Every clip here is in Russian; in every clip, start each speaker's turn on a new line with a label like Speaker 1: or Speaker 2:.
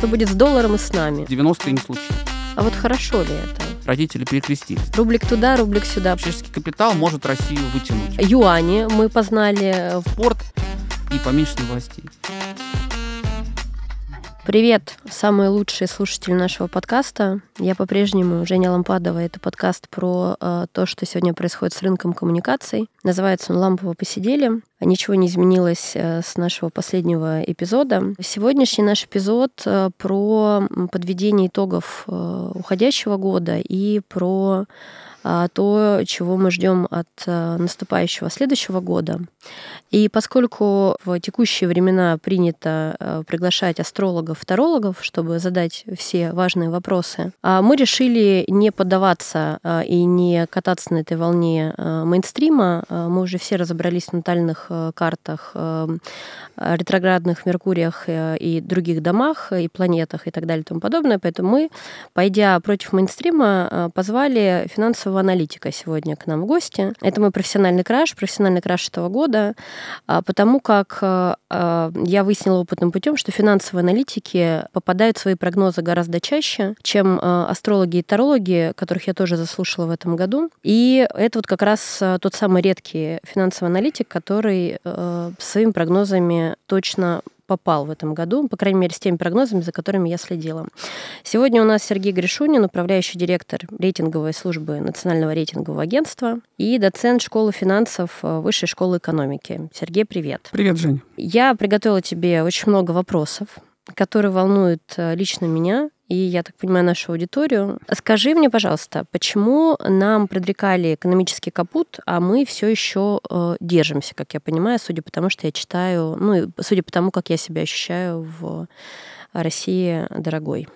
Speaker 1: Что будет с долларом и с нами?
Speaker 2: 90-е не случилось.
Speaker 1: А вот хорошо ли это?
Speaker 2: Родители перекрестились.
Speaker 1: Рублик туда, рублик сюда.
Speaker 2: Человеческий капитал может Россию вытянуть.
Speaker 1: Юани мы познали.
Speaker 2: В порт и поменьше властей.
Speaker 1: Привет, самые лучшие слушатели нашего подкаста. Я по-прежнему Женя Лампадова. Это подкаст про э, то, что сегодня происходит с рынком коммуникаций. Называется он «Лампово посидели». Ничего не изменилось э, с нашего последнего эпизода. Сегодняшний наш эпизод э, про подведение итогов э, уходящего года и про а, то, чего мы ждем от э, наступающего следующего года. И поскольку в текущие времена принято э, приглашать астрологов, тарологов, чтобы задать все важные вопросы, а мы решили не поддаваться и не кататься на этой волне мейнстрима. Мы уже все разобрались в натальных картах, ретроградных Меркуриях и других домах, и планетах и так далее и тому подобное. Поэтому мы, пойдя против мейнстрима, позвали финансового финансового аналитика сегодня к нам в гости. Это мой профессиональный краш, профессиональный краш этого года, а, потому как а, а, я выяснила опытным путем, что финансовые аналитики попадают в свои прогнозы гораздо чаще, чем астрологи и тарологи, которых я тоже заслушала в этом году. И это вот как раз тот самый редкий финансовый аналитик, который своими прогнозами точно попал в этом году, по крайней мере, с теми прогнозами, за которыми я следила. Сегодня у нас Сергей Гришунин, управляющий директор рейтинговой службы Национального рейтингового агентства и доцент школы финансов э, Высшей школы экономики. Сергей, привет.
Speaker 2: Привет, Жень.
Speaker 1: Я приготовила тебе очень много вопросов, которые волнуют э, лично меня и, я так понимаю, нашу аудиторию. Скажи мне, пожалуйста, почему нам предрекали экономический капут, а мы все еще э, держимся, как я понимаю, судя по тому, что я читаю, ну, и судя по тому, как я себя ощущаю в России дорогой.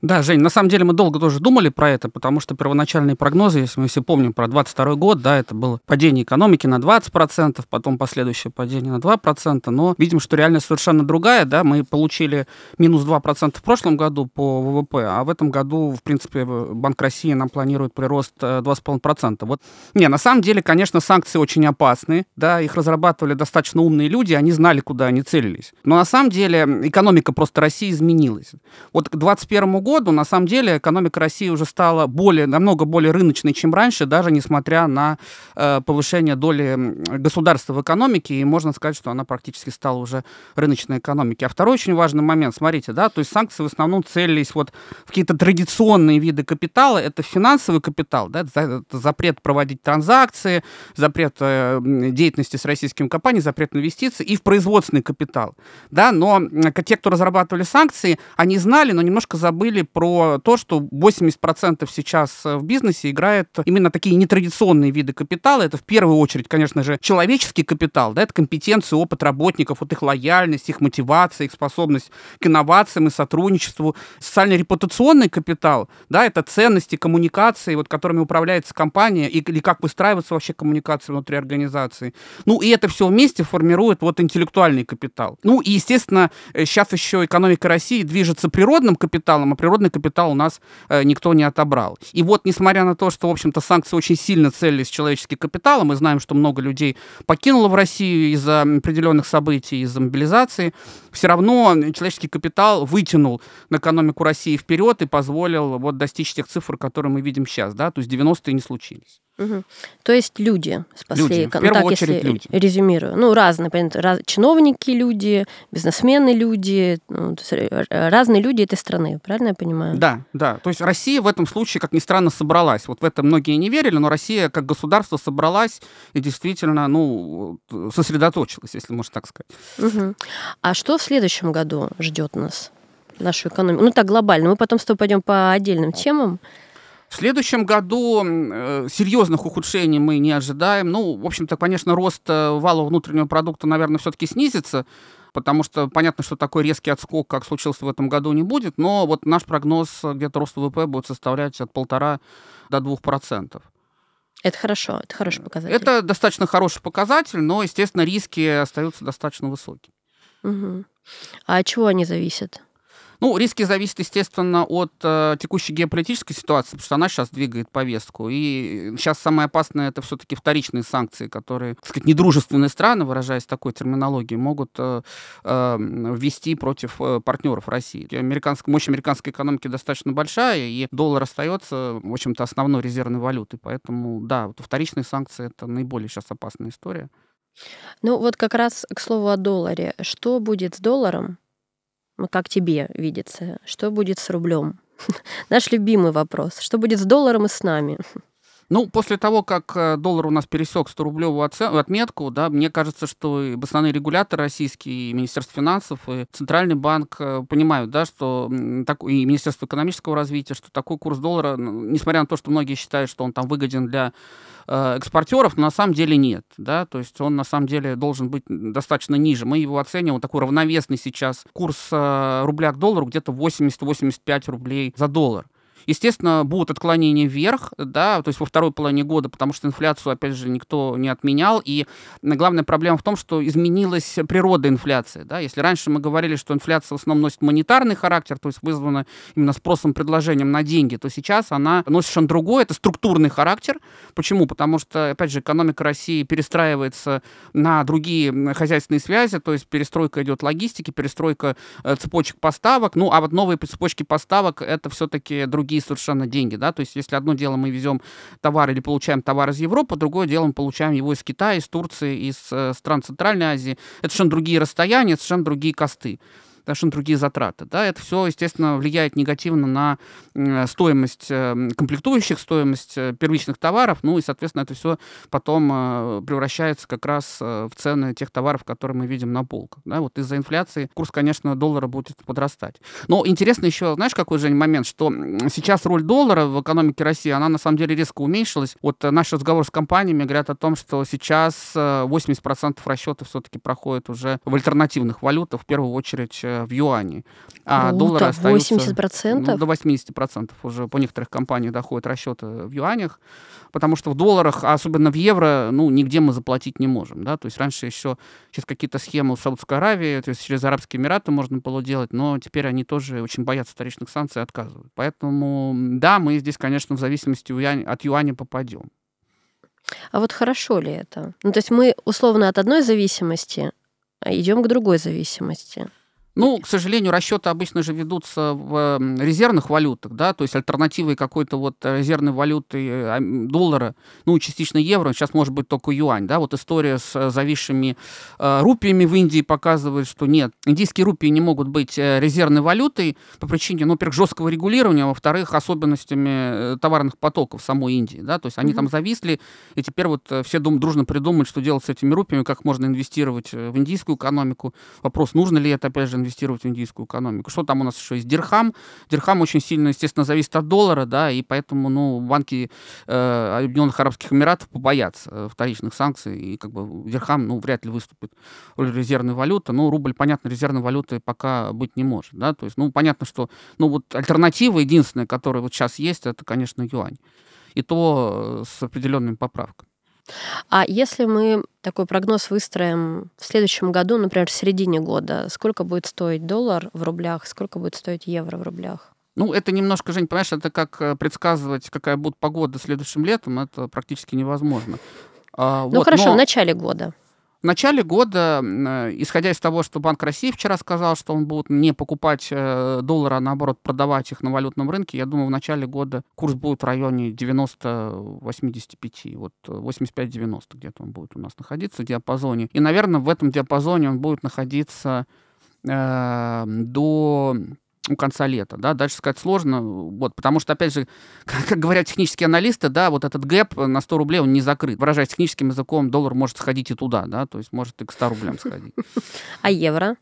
Speaker 2: Да, Жень, на самом деле мы долго тоже думали про это, потому что первоначальные прогнозы, если мы все помним про 22 год, да, это было падение экономики на 20%, потом последующее падение на 2%, но видим, что реальность совершенно другая, да, мы получили минус 2% в прошлом году по ВВП, а в этом году, в принципе, Банк России нам планирует прирост 2,5%. Э, вот, не, на самом деле, конечно, санкции очень опасны, да, их разрабатывали достаточно умные люди, они знали, куда они целились. Но на самом деле экономика просто России изменилась. Вот к 2021 году году, на самом деле, экономика России уже стала более, намного более рыночной, чем раньше, даже несмотря на э, повышение доли государства в экономике, и можно сказать, что она практически стала уже рыночной экономикой. А второй очень важный момент, смотрите, да, то есть санкции в основном целились вот в какие-то традиционные виды капитала, это финансовый капитал, да, это запрет проводить транзакции, запрет э, деятельности с российскими компаниями, запрет инвестиций и в производственный капитал, да, но те, кто разрабатывали санкции, они знали, но немножко забыли говорили про то, что 80% сейчас э, в бизнесе играет именно такие нетрадиционные виды капитала. Это в первую очередь, конечно же, человеческий капитал, да, это компетенции, опыт работников, вот их лояльность, их мотивация, их способность к инновациям и сотрудничеству. Социально-репутационный капитал, да, это ценности, коммуникации, вот, которыми управляется компания, и, или как выстраиваются вообще коммуникации внутри организации. Ну, и это все вместе формирует вот интеллектуальный капитал. Ну, и, естественно, сейчас э, еще экономика России движется природным капиталом, а природный капитал у нас э, никто не отобрал. И вот, несмотря на то, что, в общем-то, санкции очень сильно целились в человеческий капитал, мы знаем, что много людей покинуло в Россию из-за определенных событий, из-за мобилизации, все равно человеческий капитал вытянул экономику России вперед и позволил вот достичь тех цифр, которые мы видим сейчас, да, то есть 90-е не случились.
Speaker 1: Угу. То есть люди спасли
Speaker 2: люди. Ну, так, очередь если люди.
Speaker 1: резюмирую. Ну, разные, понятно, раз, чиновники люди, бизнесмены люди, ну, разные люди этой страны, правильно я понимаю?
Speaker 2: Да, да. То есть Россия в этом случае, как ни странно, собралась. Вот в это многие не верили, но Россия как государство собралась и действительно, ну, сосредоточилась, если можно так сказать.
Speaker 1: Угу. А что в следующем году ждет нас? нашу экономику. Ну так глобально. Мы потом с тобой пойдем по отдельным темам.
Speaker 2: В следующем году э, серьезных ухудшений мы не ожидаем. Ну, в общем-то, конечно, рост э, валового внутреннего продукта, наверное, все-таки снизится, потому что понятно, что такой резкий отскок, как случился в этом году, не будет, но вот наш прогноз где-то рост ВВП будет составлять от полтора до двух процентов.
Speaker 1: Это хорошо, это хороший показатель.
Speaker 2: Это достаточно хороший показатель, но, естественно, риски остаются достаточно высокими.
Speaker 1: Угу. А от чего они зависят?
Speaker 2: Ну, риски зависят, естественно, от э, текущей геополитической ситуации, потому что она сейчас двигает повестку. И сейчас самое опасное это все-таки вторичные санкции, которые, так сказать, недружественные страны, выражаясь такой терминологией, могут э, э, ввести против э, партнеров России. Американск... Мощь американской экономики достаточно большая, и доллар остается, в общем-то, основной резервной валютой. Поэтому, да, вот вторичные санкции это наиболее сейчас опасная история.
Speaker 1: Ну вот как раз к слову о долларе. Что будет с долларом, как тебе видится, что будет с рублем? Наш любимый вопрос. Что будет с долларом и с нами?
Speaker 2: Ну, после того, как э, доллар у нас пересек 100-рублевую отметку, да, мне кажется, что и основные регуляторы российские, и Министерство финансов, и Центральный банк э, понимают, да, что так, и Министерство экономического развития, что такой курс доллара, несмотря на то, что многие считают, что он там выгоден для э, экспортеров, но на самом деле нет, да, то есть он на самом деле должен быть достаточно ниже. Мы его оцениваем такой равновесный сейчас курс рубля к доллару где-то 80-85 рублей за доллар. Естественно, будут отклонения вверх, да, то есть во второй половине года, потому что инфляцию, опять же, никто не отменял. И главная проблема в том, что изменилась природа инфляции. Да. Если раньше мы говорили, что инфляция в основном носит монетарный характер, то есть вызвана именно спросом, предложением на деньги, то сейчас она носит совершенно другой, это структурный характер. Почему? Потому что, опять же, экономика России перестраивается на другие хозяйственные связи, то есть перестройка идет логистики, перестройка э, цепочек поставок. Ну, а вот новые цепочки поставок это все-таки другие другие совершенно деньги, да, то есть если одно дело мы везем товар или получаем товар из Европы, другое дело мы получаем его из Китая, из Турции, из э, стран Центральной Азии, это совершенно другие расстояния, совершенно другие косты совершенно другие затраты. Да? Это все, естественно, влияет негативно на стоимость э, комплектующих, стоимость э, первичных товаров, ну и, соответственно, это все потом э, превращается как раз в цены тех товаров, которые мы видим на полках. Да? Вот из-за инфляции курс, конечно, доллара будет подрастать. Но интересно еще, знаешь, какой же момент, что сейчас роль доллара в экономике России, она на самом деле резко уменьшилась. Вот наш разговор с компаниями говорят о том, что сейчас 80% расчетов все-таки проходит уже в альтернативных валютах, в первую очередь в юане.
Speaker 1: А Круто. доллар остается... 80%? Ну,
Speaker 2: до 80% уже по некоторых компаниях доходят расчеты в юанях, потому что в долларах, а особенно в евро, ну, нигде мы заплатить не можем, да, то есть раньше еще через какие-то схемы в Саудовской Аравии, то есть через Арабские Эмираты можно было делать, но теперь они тоже очень боятся вторичных санкций и отказывают. Поэтому, да, мы здесь, конечно, в зависимости от юаня попадем.
Speaker 1: А вот хорошо ли это? Ну, то есть мы условно от одной зависимости а идем к другой зависимости.
Speaker 2: Ну, к сожалению, расчеты обычно же ведутся в резервных валютах, да, то есть альтернативой какой-то вот резервной валюты э, доллара, ну, частично евро, сейчас может быть только юань, да, вот история с э, зависшими э, рупиями в Индии показывает, что нет, индийские рупии не могут быть э, резервной валютой по причине, ну, во-первых, жесткого регулирования, а во-вторых, особенностями товарных потоков самой Индии, да, то есть они mm-hmm. там зависли, и теперь вот все дум- дружно придумают, что делать с этими рупиями, как можно инвестировать в индийскую экономику. Вопрос, нужно ли это, опять же, инвестировать в индийскую экономику. Что там у нас еще есть? Дирхам. Дирхам очень сильно, естественно, зависит от доллара, да, и поэтому, ну, банки э, Объединенных Арабских Эмиратов побоятся э, вторичных санкций, и как бы дирхам, ну, вряд ли выступит роль резервной валюты. Ну, рубль, понятно, резервной валюты пока быть не может, да, то есть, ну, понятно, что, ну, вот альтернатива единственная, которая вот сейчас есть, это, конечно, юань. И то э, с определенными поправками.
Speaker 1: А если мы такой прогноз выстроим в следующем году, например, в середине года, сколько будет стоить доллар в рублях, сколько будет стоить евро в рублях?
Speaker 2: Ну, это немножко, Жень, понимаешь, это как э, предсказывать, какая будет погода следующим летом, это практически невозможно.
Speaker 1: А, ну, вот, хорошо, но... в начале года.
Speaker 2: В начале года, э, исходя из того, что Банк России вчера сказал, что он будет не покупать э, доллары, а наоборот продавать их на валютном рынке, я думаю, в начале года курс будет в районе 90-85, вот 85-90 где-то он будет у нас находиться в диапазоне. И, наверное, в этом диапазоне он будет находиться э, до у конца лета, да, дальше сказать сложно, вот, потому что, опять же, как, говорят технические аналисты, да, вот этот гэп на 100 рублей, он не закрыт. Выражаясь техническим языком, доллар может сходить и туда, да, то есть может и к 100 рублям сходить.
Speaker 1: А евро?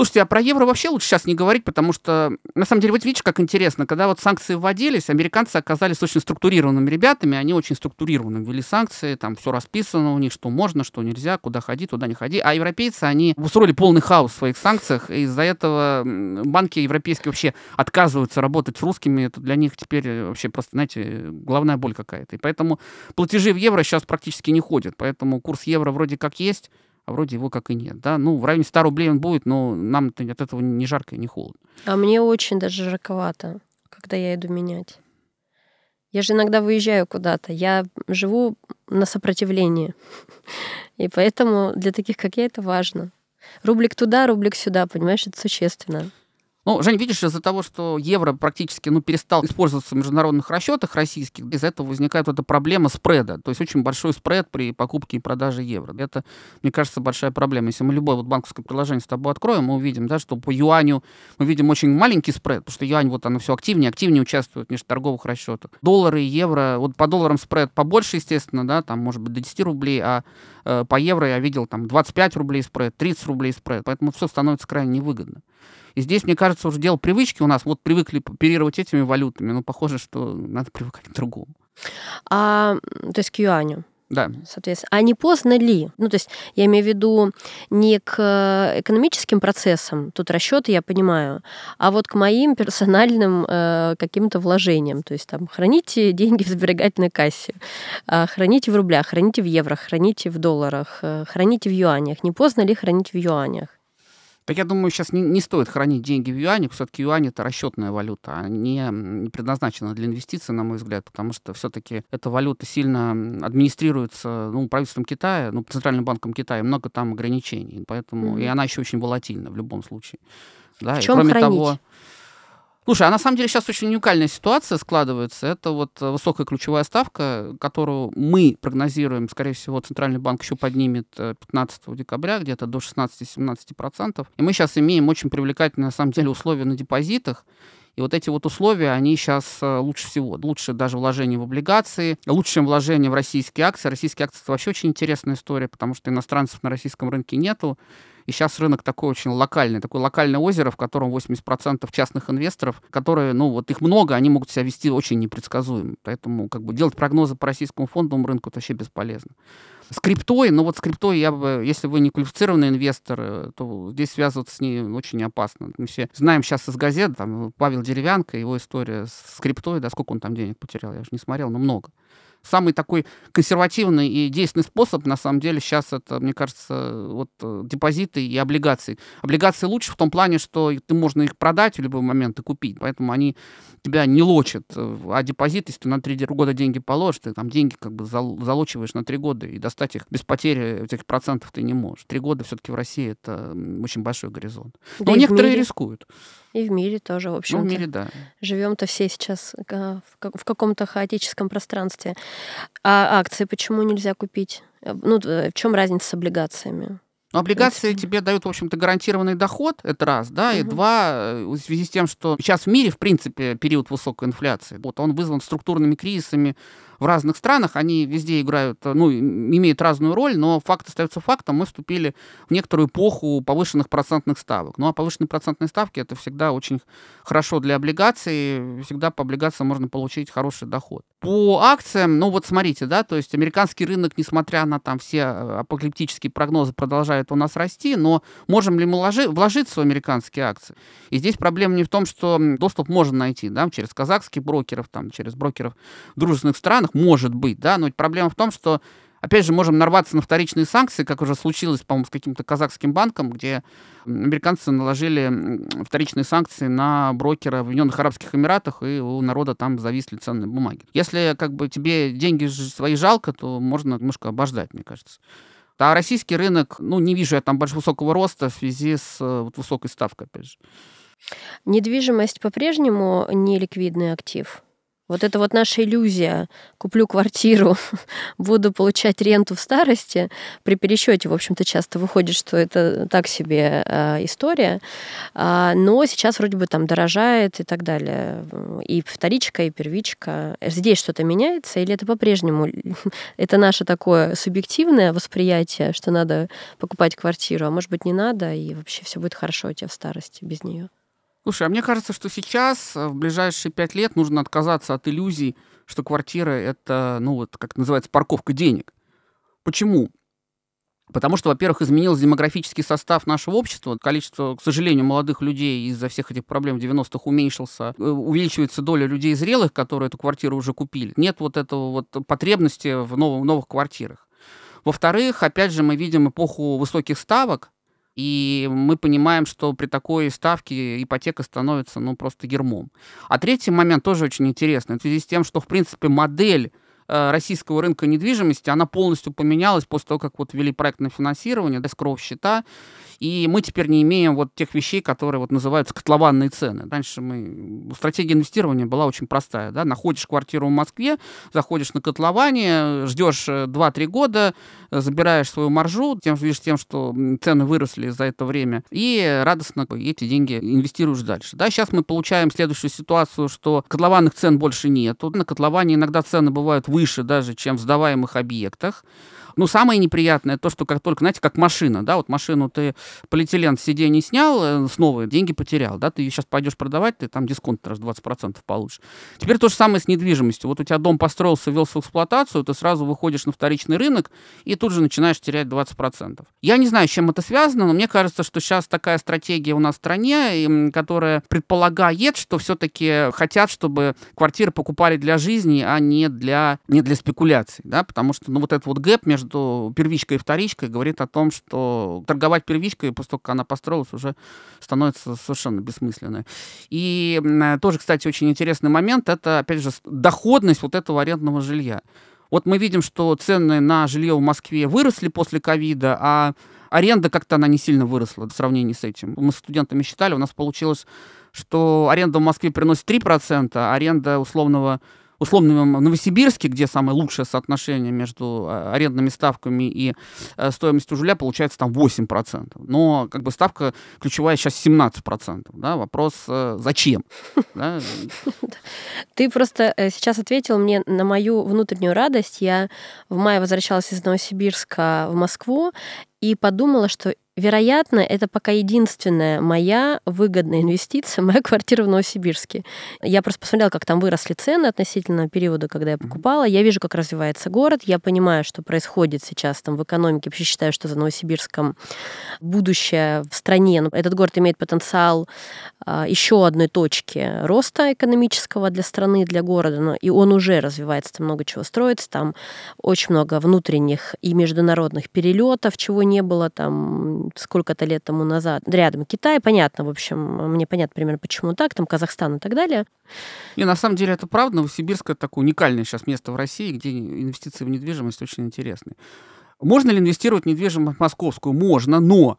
Speaker 2: Слушайте, а про евро вообще лучше сейчас не говорить, потому что, на самом деле, вот видишь, как интересно, когда вот санкции вводились, американцы оказались очень структурированными ребятами, они очень структурированно ввели санкции, там все расписано у них, что можно, что нельзя, куда ходи, туда не ходи. А европейцы, они устроили полный хаос в своих санкциях, и из-за этого банки европейские вообще отказываются работать с русскими, это для них теперь вообще просто, знаете, главная боль какая-то. И поэтому платежи в евро сейчас практически не ходят, поэтому курс евро вроде как есть, а вроде его как и нет. Да? Ну, в районе 100 рублей он будет, но нам от этого не жарко и не холодно.
Speaker 1: А мне очень даже жарковато, когда я иду менять. Я же иногда выезжаю куда-то. Я живу на сопротивлении. И поэтому для таких, как я, это важно. Рублик туда, рублик сюда, понимаешь, это существенно.
Speaker 2: Ну, Жень, видишь, из-за того, что евро практически ну, перестал использоваться в международных расчетах российских, из-за этого возникает вот эта проблема спреда. То есть очень большой спред при покупке и продаже евро. Это, мне кажется, большая проблема. Если мы любое вот банковское приложение с тобой откроем, мы увидим, да, что по юаню мы видим очень маленький спред, потому что юань вот оно все активнее, активнее участвует в межторговых расчетах. Доллары и евро, вот по долларам спред побольше, естественно, да, там может быть до 10 рублей, а э, по евро я видел там 25 рублей спред, 30 рублей спред, поэтому все становится крайне невыгодно. И здесь, мне кажется, уже дело привычки у нас. Вот привыкли оперировать этими валютами, но похоже, что надо привыкать к другому.
Speaker 1: А, то есть к юаню.
Speaker 2: Да.
Speaker 1: Соответственно. А не поздно ли? Ну, то есть я имею в виду не к экономическим процессам, тут расчеты я понимаю, а вот к моим персональным э, каким-то вложениям. То есть там храните деньги в сберегательной кассе, э, храните в рублях, храните в евро, храните в долларах, э, храните в юанях. Не поздно ли хранить в юанях?
Speaker 2: Так я думаю, сейчас не, не стоит хранить деньги в юанях. Все-таки юань это расчетная валюта, а не, не предназначена для инвестиций, на мой взгляд, потому что все-таки эта валюта сильно администрируется ну, правительством Китая, ну, Центральным банком Китая, много там ограничений. Поэтому mm-hmm. и она еще очень волатильна в любом случае.
Speaker 1: Да, в чем и кроме хранить? того,
Speaker 2: Слушай, а на самом деле сейчас очень уникальная ситуация складывается. Это вот э, высокая ключевая ставка, которую мы прогнозируем, скорее всего, Центральный банк еще поднимет 15 э, декабря где-то до 16-17%. И мы сейчас имеем очень привлекательные, на самом деле, условия на депозитах. И вот эти вот условия, они сейчас э, лучше всего. Лучше даже вложение в облигации, лучше, чем вложение в российские акции. Российские акции — это вообще очень интересная история, потому что иностранцев на российском рынке нету. И сейчас рынок такой очень локальный, такое локальное озеро, в котором 80% частных инвесторов, которые, ну, вот их много, они могут себя вести очень непредсказуемо. Поэтому как бы делать прогнозы по российскому фондовому рынку это вообще бесполезно. С криптой, ну вот с криптой я бы, если вы не квалифицированный инвестор, э, то здесь связываться с ней очень опасно. Мы все знаем сейчас из газет, там Павел Деревянко, его история с криптой, да, сколько он там денег потерял, я уже не смотрел, но много самый такой консервативный и действенный способ, на самом деле, сейчас это, мне кажется, вот э, депозиты и облигации. Облигации лучше в том плане, что ты можно их продать в любой момент и купить, поэтому они тебя не лочат. А депозит, если ты на три года деньги положишь, ты там деньги как бы залочиваешь на три года, и достать их без потери этих процентов ты не можешь. Три года все-таки в России это очень большой горизонт. Но да некоторые мире. рискуют.
Speaker 1: И в мире тоже, в общем.
Speaker 2: Ну, в мире, да.
Speaker 1: Живем-то все сейчас в каком-то хаотическом пространстве. А акции почему нельзя купить? Ну, в чем разница с облигациями?
Speaker 2: Но облигации тебе дают, в общем-то, гарантированный доход, это раз, да, угу. и два, э, в связи с тем, что сейчас в мире, в принципе, период высокой инфляции, вот он вызван структурными кризисами, в разных странах, они везде играют, ну, имеют разную роль, но факт остается фактом, мы вступили в некоторую эпоху повышенных процентных ставок. Ну, а повышенные процентные ставки это всегда очень хорошо для облигаций, всегда по облигациям можно получить хороший доход. По акциям, ну вот смотрите, да, то есть американский рынок, несмотря на там все апокалиптические прогнозы, продолжает у нас расти, но можем ли мы ложи, вложиться в американские акции? И здесь проблема не в том, что доступ можно найти, да, через казахских брокеров, там, через брокеров в дружественных странах, может быть, да, но проблема в том, что Опять же, можем нарваться на вторичные санкции, как уже случилось, по-моему, с каким-то казахским банком, где американцы наложили вторичные санкции на брокера в Объединенных Арабских Эмиратах, и у народа там зависли ценные бумаги. Если как бы тебе деньги свои жалко, то можно немножко обождать, мне кажется. А российский рынок, ну, не вижу я там большого высокого роста в связи с э, вот, высокой ставкой, опять же.
Speaker 1: Недвижимость по-прежнему не ликвидный актив? Вот это вот наша иллюзия. Куплю квартиру, буду получать ренту в старости. При пересчете, в общем-то, часто выходит, что это так себе э, история. А, но сейчас вроде бы там дорожает и так далее. И вторичка, и первичка. Здесь что-то меняется или это по-прежнему? это наше такое субъективное восприятие, что надо покупать квартиру, а может быть не надо, и вообще все будет хорошо у тебя в старости без нее.
Speaker 2: Слушай, а мне кажется, что сейчас, э, в ближайшие пять лет, нужно отказаться от иллюзий, что квартира — это, ну вот, как называется, парковка денег. Почему? Потому что, во-первых, изменился демографический состав нашего общества. Количество, к сожалению, молодых людей из-за всех этих проблем в 90-х уменьшился. Э, увеличивается доля людей зрелых, которые эту квартиру уже купили. Нет вот этого вот потребности в новых, новых квартирах. Во-вторых, опять же, мы видим эпоху высоких ставок, и мы понимаем, что при такой ставке ипотека становится ну, просто гермом. А третий момент тоже очень интересный. В связи с тем, что, в принципе, модель российского рынка недвижимости, она полностью поменялась после того, как вот ввели проектное финансирование, скров счета, и мы теперь не имеем вот тех вещей, которые вот называются котлованные цены. Раньше мы... Стратегия инвестирования была очень простая. Да? Находишь квартиру в Москве, заходишь на котлование, ждешь 2-3 года, забираешь свою маржу, тем, видишь тем, что цены выросли за это время, и радостно эти деньги инвестируешь дальше. Да? Сейчас мы получаем следующую ситуацию, что котлованных цен больше нет. На котловане иногда цены бывают выше даже, чем в сдаваемых объектах. Ну, самое неприятное то, что как только, знаете, как машина, да, вот машину ты полиэтилен с сидений снял, э, снова деньги потерял, да, ты сейчас пойдешь продавать, ты там дисконт раз 20% получишь. Теперь то же самое с недвижимостью. Вот у тебя дом построился, ввелся в эксплуатацию, ты сразу выходишь на вторичный рынок и тут же начинаешь терять 20%. Я не знаю, с чем это связано, но мне кажется, что сейчас такая стратегия у нас в стране, которая предполагает, что все-таки хотят, чтобы квартиры покупали для жизни, а не для, не для спекуляций, да, потому что, ну, вот этот вот гэп между первичкой и вторичкой говорит о том, что торговать первичкой, после того, как она построилась, уже становится совершенно бессмысленно. И тоже, кстати, очень интересный момент, это, опять же, доходность вот этого арендного жилья. Вот мы видим, что цены на жилье в Москве выросли после ковида, а аренда как-то она не сильно выросла в сравнении с этим. Мы с студентами считали, у нас получилось, что аренда в Москве приносит 3%, а аренда условного условно в Новосибирске, где самое лучшее соотношение между а, арендными ставками и э, стоимостью жилья, получается там 8%. Но как бы ставка ключевая сейчас 17%. Да? Вопрос, э, зачем?
Speaker 1: Ты просто э, сейчас ответил мне на мою внутреннюю радость. Я в мае возвращалась из Новосибирска в Москву и подумала, что Вероятно, это пока единственная моя выгодная инвестиция, моя квартира в Новосибирске. Я просто посмотрела, как там выросли цены относительно периода, когда я покупала. Я вижу, как развивается город. Я понимаю, что происходит сейчас там в экономике. Вообще считаю, что за Новосибирском будущее в стране. Этот город имеет потенциал еще одной точки роста экономического для страны, для города. Но и он уже развивается, там много чего строится. Там очень много внутренних и международных перелетов, чего не было там сколько-то лет тому назад. Рядом Китай, понятно, в общем, мне понятно примерно, почему так, там Казахстан и так далее.
Speaker 2: И на самом деле это правда. Новосибирск — это такое уникальное сейчас место в России, где инвестиции в недвижимость очень интересны. Можно ли инвестировать в недвижимость московскую? Можно, но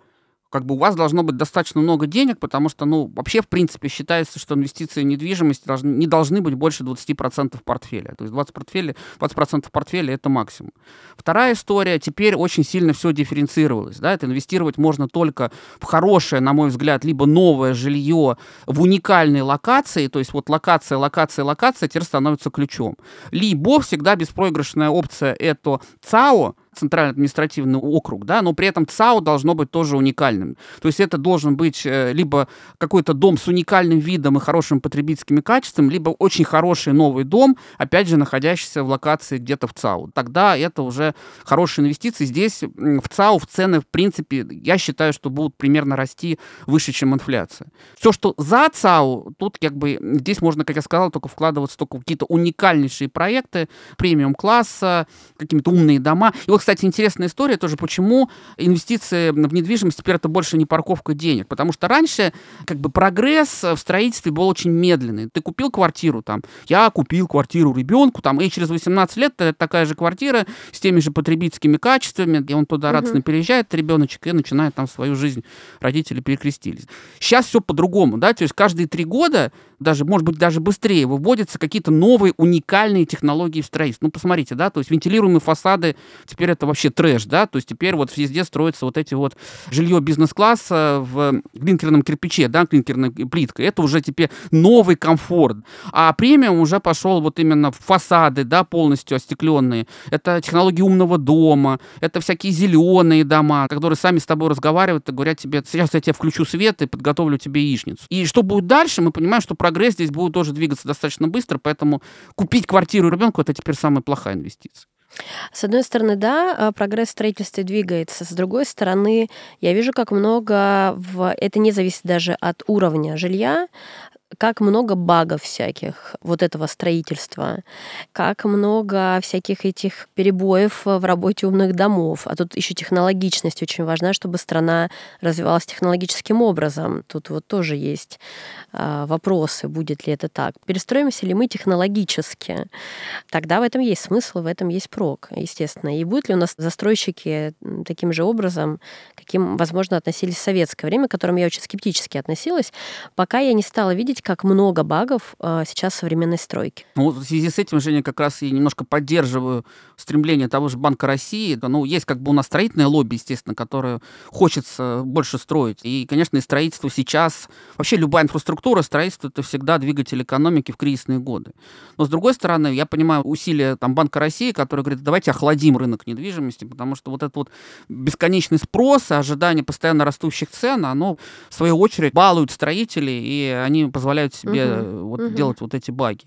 Speaker 2: как бы у вас должно быть достаточно много денег, потому что, ну, вообще, в принципе, считается, что инвестиции в недвижимость должны, не должны быть больше 20% портфеля. То есть 20%, портфеля, 20 портфеля — это максимум. Вторая история, теперь очень сильно все дифференцировалось. Да? Это инвестировать можно только в хорошее, на мой взгляд, либо новое жилье в уникальной локации, то есть вот локация, локация, локация теперь становится ключом. Либо всегда беспроигрышная опция — это ЦАО, центральный административный округ, да, но при этом ЦАО должно быть тоже уникальным. То есть это должен быть э, либо какой-то дом с уникальным видом и хорошими потребительскими качествами, либо очень хороший новый дом, опять же, находящийся в локации где-то в ЦАО. Тогда это уже хорошие инвестиции. Здесь в ЦАО в цены, в принципе, я считаю, что будут примерно расти выше, чем инфляция. Все, что за ЦАО, тут как бы здесь можно, как я сказал, только вкладываться только в какие-то уникальнейшие проекты премиум-класса, какие-то умные дома. И вот кстати, интересная история тоже, почему инвестиции в недвижимость теперь это больше не парковка денег. Потому что раньше как бы прогресс в строительстве был очень медленный. Ты купил квартиру там, я купил квартиру ребенку там, и через 18 лет это такая же квартира с теми же потребительскими качествами, и он туда радостно угу. переезжает, ребеночек, и начинает там свою жизнь, родители перекрестились. Сейчас все по-другому, да, то есть каждые три года, даже, может быть, даже быстрее, выводятся какие-то новые уникальные технологии в строительстве. Ну, посмотрите, да, то есть вентилируемые фасады теперь это вообще трэш, да, то есть теперь вот везде строятся вот эти вот жилье бизнес-класса в клинкерном кирпиче, да, клинкерной плиткой, это уже теперь новый комфорт, а премиум уже пошел вот именно в фасады, да, полностью остекленные, это технологии умного дома, это всякие зеленые дома, которые сами с тобой разговаривают и говорят тебе, сейчас я тебе включу свет и подготовлю тебе яичницу. И что будет дальше, мы понимаем, что прогресс здесь будет тоже двигаться достаточно быстро, поэтому купить квартиру ребенку это теперь самая плохая инвестиция.
Speaker 1: С одной стороны, да, а, прогресс в строительстве двигается. С другой стороны, я вижу, как много в... Это не зависит даже от уровня жилья как много багов всяких вот этого строительства, как много всяких этих перебоев в работе умных домов. А тут еще технологичность очень важна, чтобы страна развивалась технологическим образом. Тут вот тоже есть а, вопросы, будет ли это так. Перестроимся ли мы технологически? Тогда в этом есть смысл, в этом есть прок, естественно. И будут ли у нас застройщики таким же образом, каким, возможно, относились в советское время, к которым я очень скептически относилась, пока я не стала видеть, как много багов а, сейчас в современной стройке.
Speaker 2: Ну, в связи с этим, Женя, как раз и немножко поддерживаю стремление того же Банка России. Ну, есть как бы у нас строительное лобби, естественно, которое хочется больше строить. И, конечно, и строительство сейчас, вообще любая инфраструктура, строительство — это всегда двигатель экономики в кризисные годы. Но, с другой стороны, я понимаю усилия там, Банка России, который говорит, давайте охладим рынок недвижимости, потому что вот этот вот бесконечный спрос, ожидание постоянно растущих цен, оно, в свою очередь, балует строителей, и они позволяют себе угу. вот, угу. делать вот эти баги.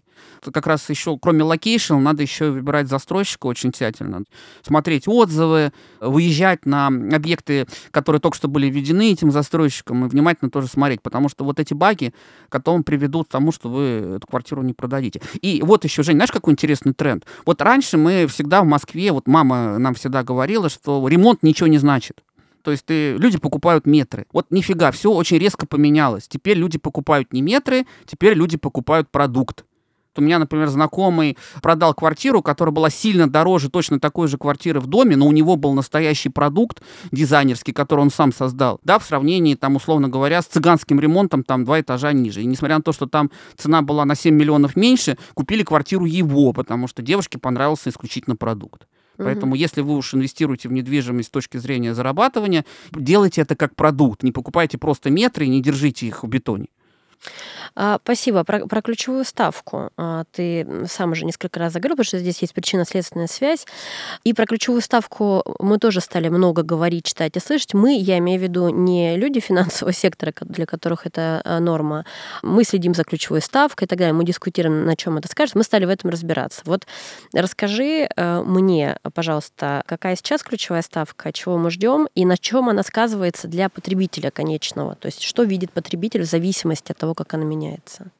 Speaker 2: Как раз еще, кроме location, надо еще выбирать застройщика очень тщательно. Смотреть отзывы, выезжать на объекты, которые только что были введены этим застройщиком, и внимательно тоже смотреть, потому что вот эти баги потом приведут к тому, что вы эту квартиру не продадите. И вот еще, Жень, знаешь, какой интересный тренд? Вот раньше мы всегда в Москве, вот мама нам всегда говорила, что ремонт ничего не значит. То есть ты, люди покупают метры. Вот нифига, все очень резко поменялось. Теперь люди покупают не метры, теперь люди покупают продукт. У меня, например, знакомый продал квартиру, которая была сильно дороже точно такой же квартиры в доме, но у него был настоящий продукт дизайнерский, который он сам создал, да, в сравнении, там, условно говоря, с цыганским ремонтом, там, два этажа ниже. И несмотря на то, что там цена была на 7 миллионов меньше, купили квартиру его, потому что девушке понравился исключительно продукт. Поэтому, угу. если вы уж инвестируете в недвижимость с точки зрения зарабатывания, делайте это как продукт. Не покупайте просто метры и не держите их в бетоне.
Speaker 1: А, спасибо. Про, про ключевую ставку а, ты сам уже несколько раз заговорил, потому что здесь есть причинно-следственная связь. И про ключевую ставку мы тоже стали много говорить, читать и слышать. Мы, я имею в виду не люди финансового сектора, для которых это а, норма. Мы следим за ключевой ставкой и так далее. Мы дискутируем, на чем это скажет. Мы стали в этом разбираться. Вот расскажи мне, пожалуйста, какая сейчас ключевая ставка, чего мы ждем и на чем она сказывается для потребителя конечного. То есть что видит потребитель в зависимости от того, как она меняется?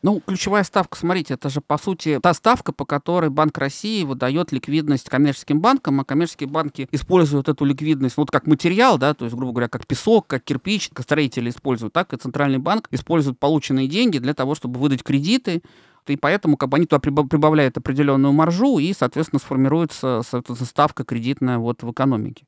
Speaker 2: Ну, ключевая ставка, смотрите, это же, по сути, та ставка, по которой Банк России выдает ликвидность коммерческим банкам, а коммерческие банки используют эту ликвидность ну, вот как материал, да, то есть, грубо говоря, как песок, как кирпич, как строители используют, так и Центральный банк использует полученные деньги для того, чтобы выдать кредиты, и поэтому как бы они туда прибавляют определенную маржу, и, соответственно, сформируется ставка кредитная вот в экономике.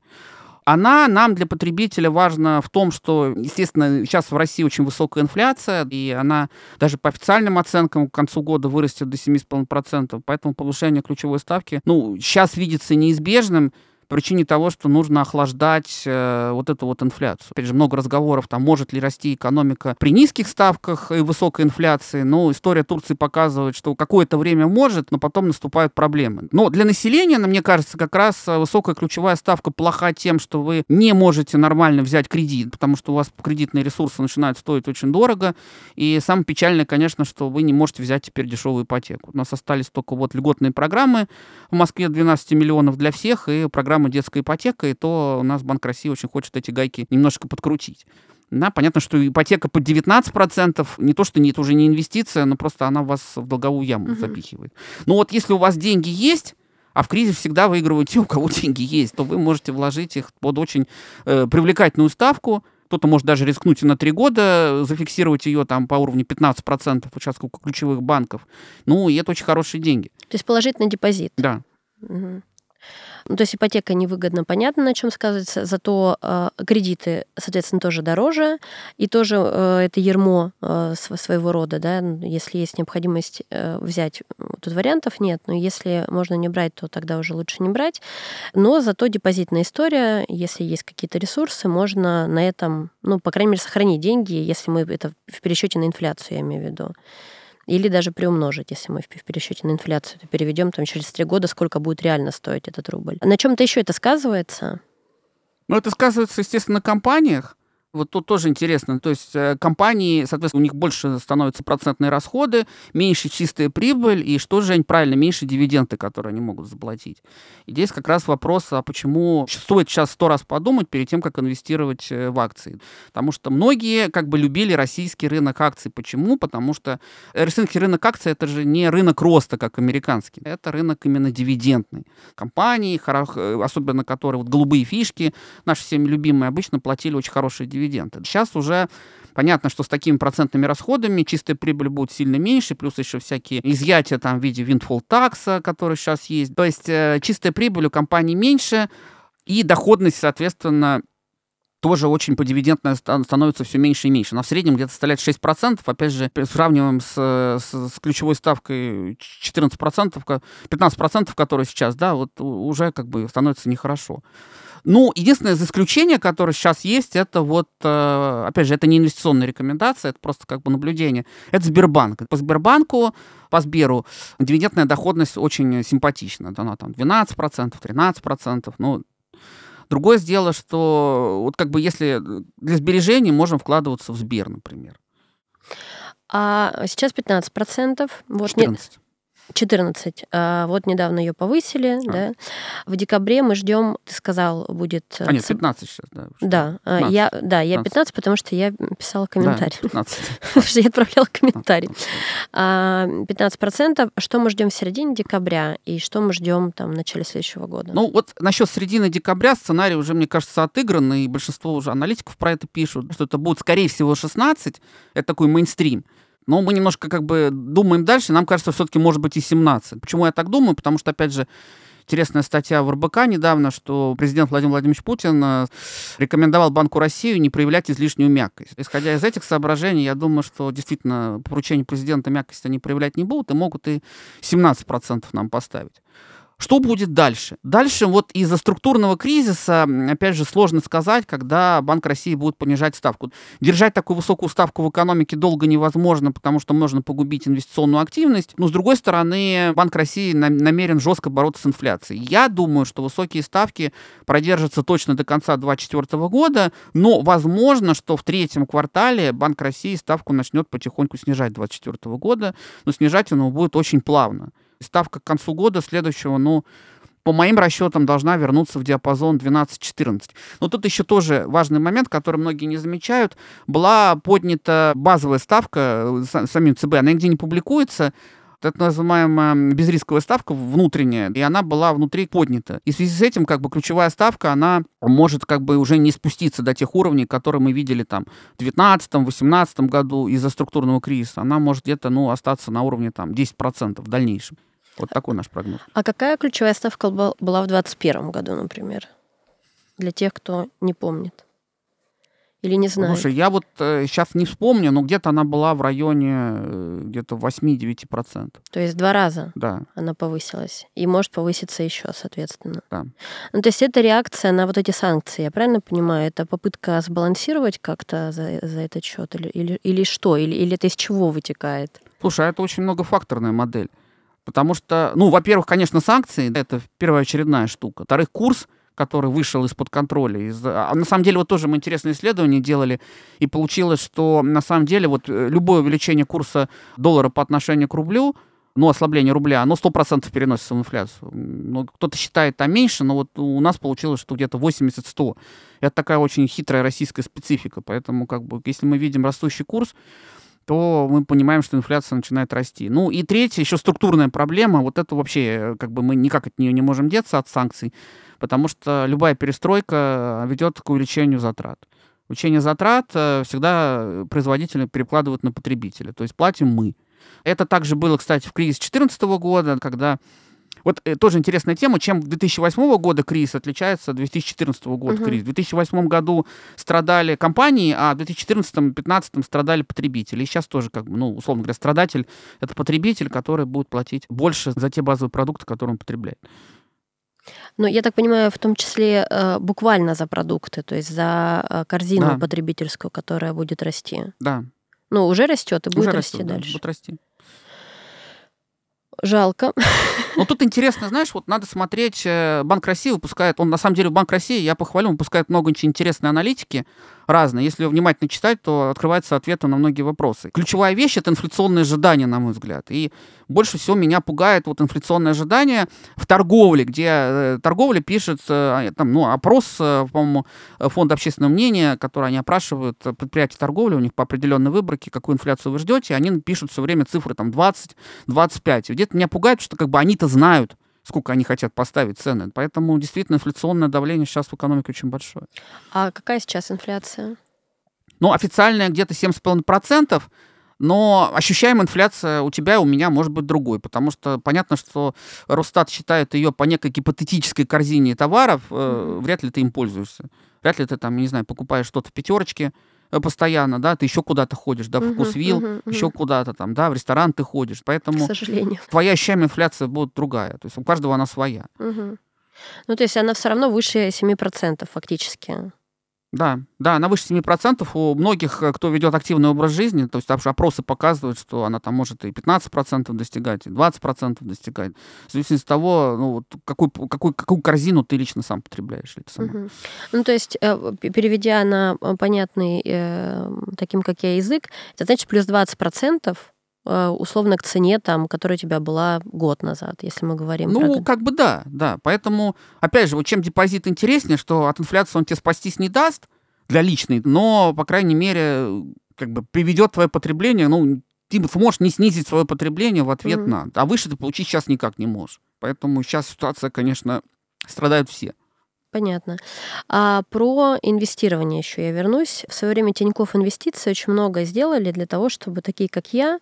Speaker 2: Она нам для потребителя важна в том, что, естественно, сейчас в России очень высокая инфляция, и она даже по официальным оценкам к концу года вырастет до 7,5%, поэтому повышение ключевой ставки, ну, сейчас видится неизбежным, причине того, что нужно охлаждать э, вот эту вот инфляцию. Опять же, много разговоров, там, может ли расти экономика при низких ставках и высокой инфляции. Но история Турции показывает, что какое-то время может, но потом наступают проблемы. Но для населения, мне кажется, как раз э, высокая ключевая ставка плоха тем, что вы не можете нормально взять кредит, потому что у вас кредитные ресурсы начинают стоить очень дорого. И самое печальное, конечно, что вы не можете взять теперь дешевую ипотеку. У нас остались только вот льготные программы в Москве 12 миллионов для всех и программа программа детская ипотека, и то у нас Банк России очень хочет эти гайки немножко подкрутить. Да, понятно, что ипотека под 19%, не то, что это уже не инвестиция, но просто она вас в долговую яму uh-huh. запихивает. Но вот если у вас деньги есть, а в кризис всегда выигрывают те, у кого деньги есть, то вы можете вложить их под очень э, привлекательную ставку, кто-то может даже рискнуть и на три года зафиксировать ее там по уровню 15% участков ключевых банков. Ну, и это очень хорошие деньги.
Speaker 1: То есть положить на депозит.
Speaker 2: Да.
Speaker 1: Угу. Ну, то есть ипотека невыгодна, понятно, на чем сказывается, зато э, кредиты, соответственно, тоже дороже, и тоже э, это ермо э, своего рода, да, если есть необходимость э, взять, тут вариантов нет, но если можно не брать, то тогда уже лучше не брать. Но зато депозитная история, если есть какие-то ресурсы, можно на этом, ну, по крайней мере, сохранить деньги, если мы это в пересчете на инфляцию, я имею в виду. Или даже приумножить, если мы в пересчете на инфляцию это переведем там через три года, сколько будет реально стоить этот рубль. На чем-то еще это сказывается?
Speaker 2: Ну, это сказывается, естественно, на компаниях, Вот тут тоже интересно. То есть э, компании, соответственно, у них больше становятся процентные расходы, меньше чистая прибыль, и что, Жень, правильно, меньше дивиденды, которые они могут заплатить. И здесь как раз вопрос, а почему стоит сейчас сто раз подумать перед тем, как инвестировать э, в акции. Потому что многие как бы любили российский рынок акций. Почему? Потому что российский рынок акций это же не рынок роста, как американский. Это рынок именно дивидендный. Компании, э, особенно которые вот голубые фишки, наши всеми любимые, обычно платили очень хорошие дивиденды дивиденды. Сейчас уже Понятно, что с такими процентными расходами чистая прибыль будет сильно меньше, плюс еще всякие изъятия там в виде windfall такса, который сейчас есть. То есть э, чистая прибыль у компании меньше, и доходность, соответственно, тоже очень подивидендная становится все меньше и меньше. Она в среднем где-то составляет 6%. Опять же, сравниваем с, с, с ключевой ставкой 14%, 15%, которая сейчас, да, вот уже как бы становится нехорошо. Ну, единственное из исключения, которое сейчас есть, это вот, э, опять же, это не инвестиционная рекомендация, это просто как бы наблюдение. Это Сбербанк. По Сбербанку, по Сберу дивидендная доходность очень симпатична. Она там 12%, 13%. Ну, другое дело, что вот как бы если для сбережений можем вкладываться в Сбер, например.
Speaker 1: А сейчас 15%.
Speaker 2: Вот 14.
Speaker 1: 14. А, вот недавно ее повысили, а. да. В декабре мы ждем, ты сказал, будет...
Speaker 2: Э, а нет, 15 сейчас, да.
Speaker 1: Да, 15. А, я, да, я 15, потому что я писала комментарий. Да, 15. потому что я отправляла комментарий. 15%. Что мы ждем в середине декабря и что мы ждем там в начале следующего года?
Speaker 2: Ну вот насчет середины декабря сценарий уже, мне кажется, отыгран, и большинство уже аналитиков про это пишут, что это будет, скорее всего, 16. Это такой мейнстрим. Но мы немножко как бы думаем дальше, нам кажется, все-таки может быть и 17. Почему я так думаю? Потому что, опять же, интересная статья в РБК недавно, что президент Владимир Владимирович Путин э, рекомендовал Банку России не проявлять излишнюю мягкость. Исходя из этих соображений, я думаю, что действительно по поручению президента мягкость они проявлять не будут и могут и 17% нам поставить. Что будет дальше? Дальше вот из-за структурного кризиса, опять же, сложно сказать, когда Банк России будет понижать ставку. Держать такую высокую ставку в экономике долго невозможно, потому что можно погубить инвестиционную активность. Но, с другой стороны, Банк России намерен жестко бороться с инфляцией. Я думаю, что высокие ставки продержатся точно до конца 2024 года, но возможно, что в третьем квартале Банк России ставку начнет потихоньку снижать 2024 года, но снижать он будет очень плавно ставка к концу года следующего, ну, по моим расчетам, должна вернуться в диапазон 12-14. Но тут еще тоже важный момент, который многие не замечают. Была поднята базовая ставка э, самим ЦБ, она нигде не публикуется, это называемая безрисковая ставка внутренняя, и она была внутри поднята. И в связи с этим, как бы, ключевая ставка, она может как бы уже не спуститься до тех уровней, которые мы видели там в 2019-2018 году из-за структурного кризиса. Она может где-то, ну, остаться на уровне там 10% в дальнейшем. Вот такой наш прогноз.
Speaker 1: А какая ключевая ставка была в 2021 году, например? Для тех, кто не помнит. Или не знает?
Speaker 2: Слушай, я вот э, сейчас не вспомню, но где-то она была в районе э, где-то 8-9%.
Speaker 1: То есть два раза
Speaker 2: да.
Speaker 1: она повысилась. И может повыситься еще, соответственно.
Speaker 2: Да.
Speaker 1: Ну, то есть это реакция на вот эти санкции, я правильно понимаю? Это попытка сбалансировать как-то за, за этот счет? Или, или, или что? Или, или это из чего вытекает?
Speaker 2: Слушай, а это очень многофакторная модель. Потому что, ну, во-первых, конечно, санкции — это первоочередная штука. Во-вторых, курс, который вышел из-под контроля. Из... А на самом деле, вот тоже мы интересное исследование делали, и получилось, что на самом деле вот э, любое увеличение курса доллара по отношению к рублю ну, ослабление рубля, оно 100% переносится в инфляцию. Ну, кто-то считает там меньше, но вот у нас получилось, что где-то 80-100. Это такая очень хитрая российская специфика. Поэтому, как бы, если мы видим растущий курс, то мы понимаем, что инфляция начинает расти. Ну и третья, еще структурная проблема, вот это вообще, э, как бы мы никак от нее не можем деться, от санкций, потому что любая перестройка ведет к увеличению затрат. Увеличение затрат э, всегда производители перекладывают на потребителя, то есть платим мы. Это также было, кстати, в кризис 2014 года, когда вот э, тоже интересная тема, чем 2008 года кризис отличается от 2014 года угу. кризис. В 2008 году страдали компании, а в 2014-2015 страдали потребители. И сейчас тоже, как бы, ну, условно говоря, страдатель — это потребитель, который будет платить больше за те базовые продукты, которые он потребляет.
Speaker 1: Ну, я так понимаю, в том числе э, буквально за продукты, то есть за э, корзину да. потребительскую, которая будет расти.
Speaker 2: Да.
Speaker 1: Ну, уже растет и будет уже расти растет, дальше. Да,
Speaker 2: будет расти.
Speaker 1: Жалко.
Speaker 2: Ну, тут интересно, знаешь, вот надо смотреть, э, Банк России выпускает, он на самом деле Банк России, я похвалю, выпускает много очень интересной аналитики разные. Если внимательно читать, то открываются ответы на многие вопросы. Ключевая вещь — это инфляционные ожидания, на мой взгляд. И больше всего меня пугает вот инфляционное ожидание в торговле, где э, торговля пишет э, там, ну, опрос, по-моему, фонда общественного мнения, который они опрашивают предприятия торговли, у них по определенной выборке, какую инфляцию вы ждете, они пишут все время цифры там 20-25. Где-то меня пугает, что как бы они-то знают, сколько они хотят поставить цены. Поэтому действительно инфляционное давление сейчас в экономике очень большое.
Speaker 1: А какая сейчас инфляция?
Speaker 2: Ну, официальная где-то 7,5%, но ощущаемая инфляция у тебя и у меня может быть другой, потому что понятно, что Росстат считает ее по некой гипотетической корзине товаров, э, вряд ли ты им пользуешься. Вряд ли ты там, не знаю, покупаешь что-то в пятерочке, постоянно, да, ты еще куда-то ходишь, да, в вкусвилл, угу, угу, еще куда-то там, да, в ресторан ты ходишь, поэтому...
Speaker 1: К сожалению.
Speaker 2: Твоя ощущаемая инфляция будет другая, то есть у каждого она своя.
Speaker 1: Угу. Ну, то есть она все равно выше 7% фактически.
Speaker 2: Да, да, она выше 7%. У многих, э, кто ведет активный образ жизни, то есть опросы показывают, что она там может и 15% достигать, и 20% достигать. В зависимости от того, ну, какую, какую, какую корзину ты лично сам потребляешь. Или сама. Угу.
Speaker 1: Ну, то есть, э, переведя на э, понятный таким, как я, язык, это значит плюс 20% условно к цене, там, которая у тебя была год назад, если мы говорим
Speaker 2: Ну, про... как бы да, да. Поэтому, опять же, вот чем депозит интереснее, что от инфляции он тебе спастись не даст для личной, но, по крайней мере, как бы приведет твое потребление, ну, ты сможешь не снизить свое потребление в ответ mm-hmm. на, а выше ты получить сейчас никак не можешь. Поэтому сейчас ситуация, конечно, страдают все.
Speaker 1: Понятно. А про инвестирование еще я вернусь. В свое время Тиньков Инвестиции очень много сделали для того, чтобы такие, как я,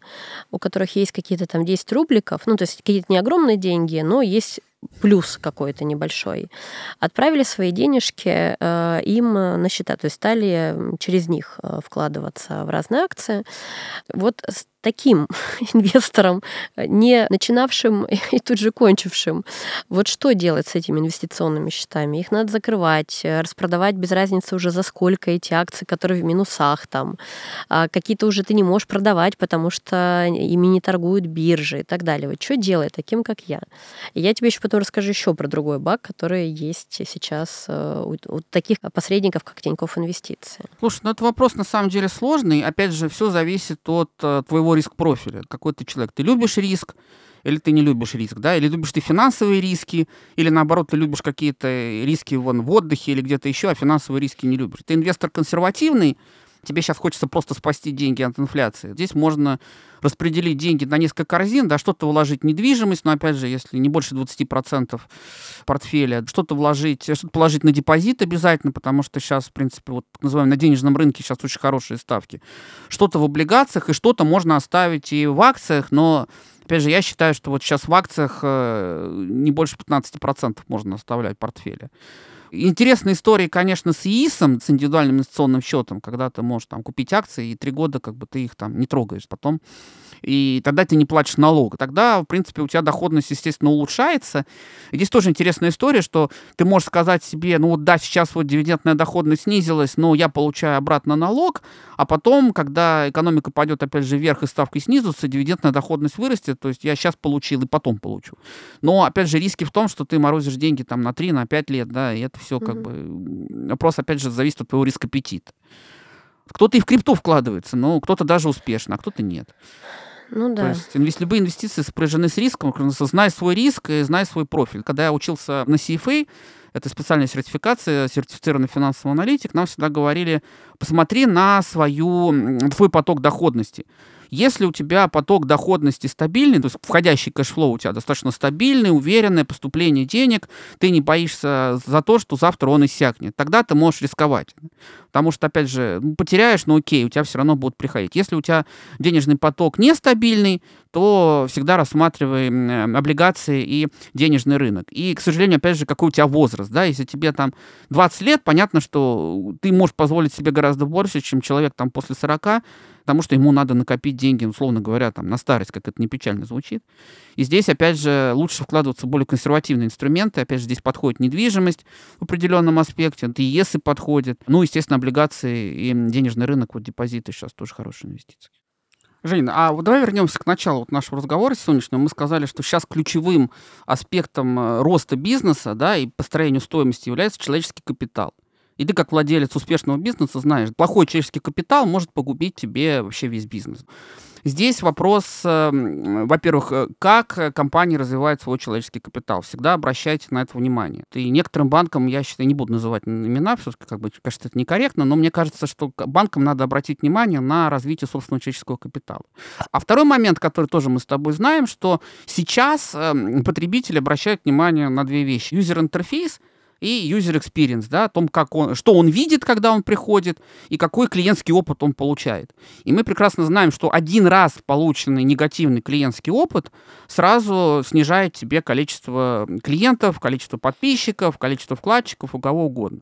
Speaker 1: у которых есть какие-то там 10 рубликов, ну, то есть какие-то не огромные деньги, но есть плюс какой-то небольшой, отправили свои денежки э, им на счета, то есть стали через них э, вкладываться в разные акции. Вот таким инвестором, не начинавшим и тут же кончившим, вот что делать с этими инвестиционными счетами? Их надо закрывать, э, распродавать без разницы уже за сколько эти акции, которые в минусах там. А какие-то уже ты не можешь продавать, потому что ими не торгуют биржи и так далее. Вот что делать таким, как я? И я тебе еще потом расскажу еще про другой баг, который есть сейчас э, у, у таких посредников, как Тинькофф Инвестиции.
Speaker 2: Слушай, ну это вопрос на самом деле сложный. Опять же, все зависит от э, твоего риск-профиля. Какой ты человек. Ты любишь риск, или ты не любишь риск, да, или любишь ты финансовые риски, или наоборот, ты любишь какие-то риски вон, в отдыхе или где-то еще, а финансовые риски не любишь. Ты инвестор консервативный, тебе сейчас хочется просто спасти деньги от инфляции. Здесь можно распределить деньги на несколько корзин, да, что-то вложить в недвижимость, но опять же, если не больше 20% портфеля, что-то вложить, что-то положить на депозит обязательно, потому что сейчас, в принципе, вот так называемый на денежном рынке сейчас очень хорошие ставки. Что-то в облигациях и что-то можно оставить и в акциях, но Опять же, я считаю, что вот сейчас в акциях э, не больше 15% можно оставлять в портфеле. Интересная история, конечно, с ИИСом, с индивидуальным инвестиционным счетом, когда ты можешь там купить акции, и три года как бы ты их там не трогаешь. Потом и тогда ты не платишь налог. Тогда, в принципе, у тебя доходность, естественно, улучшается. И здесь тоже интересная история, что ты можешь сказать себе, ну вот да, сейчас вот дивидендная доходность снизилась, но я получаю обратно налог, а потом, когда экономика пойдет опять же вверх и ставки снизятся, дивидендная доходность вырастет, то есть я сейчас получил и потом получу. Но, опять же, риски в том, что ты морозишь деньги там на 3, на 5 лет, да, и это все как mm-hmm. бы... Вопрос, опять же, зависит от твоего риска аппетита. Кто-то и в крипту вкладывается, но кто-то даже успешно, а кто-то нет.
Speaker 1: Ну да.
Speaker 2: То есть любые инвестиции сопряжены с риском. Знай свой риск и знай свой профиль. Когда я учился на CFA, это специальная сертификация, сертифицированный финансовый аналитик, нам всегда говорили, посмотри на свою, твой поток доходности. Если у тебя поток доходности стабильный, то есть входящий cash flow у тебя достаточно стабильный, уверенное поступление денег, ты не боишься за то, что завтра он иссякнет, тогда ты можешь рисковать. Потому что, опять же, ну, потеряешь, но окей, у тебя все равно будут приходить. Если у тебя денежный поток нестабильный, то всегда рассматривай облигации и денежный рынок. И, к сожалению, опять же, какой у тебя возраст, да, если тебе там 20 лет, понятно, что ты можешь позволить себе гораздо больше, чем человек там после 40, потому что ему надо накопить деньги, условно говоря, там, на старость, как это не печально звучит. И здесь, опять же, лучше вкладываться в более консервативные инструменты. Опять же, здесь подходит недвижимость в определенном аспекте, ЕСы подходит. Ну, естественно, облигации и денежный рынок, вот депозиты сейчас тоже хорошие инвестиции. Женя, а вот давай вернемся к началу вот нашего разговора сегодняшнего. Мы сказали, что сейчас ключевым аспектом э, роста бизнеса да, и построению стоимости является человеческий капитал. И ты, как владелец успешного бизнеса, знаешь, плохой человеческий капитал может погубить тебе вообще весь бизнес. Здесь вопрос, эм, во-первых, э, как компания развивает свой человеческий капитал. Всегда обращайте на это внимание. И некоторым банкам, я считаю, не буду называть имена, все-таки, как бы, кажется, это некорректно, но мне кажется, что банкам надо обратить внимание на развитие собственного человеческого капитала. А второй момент, который тоже мы с тобой знаем, что сейчас эм, потребители обращают внимание на две вещи. Юзер-интерфейс — и user experience, да, о том, как он, что он видит, когда он приходит, и какой клиентский опыт он получает. И мы прекрасно знаем, что один раз полученный негативный клиентский опыт сразу снижает тебе количество клиентов, количество подписчиков, количество вкладчиков, у кого угодно.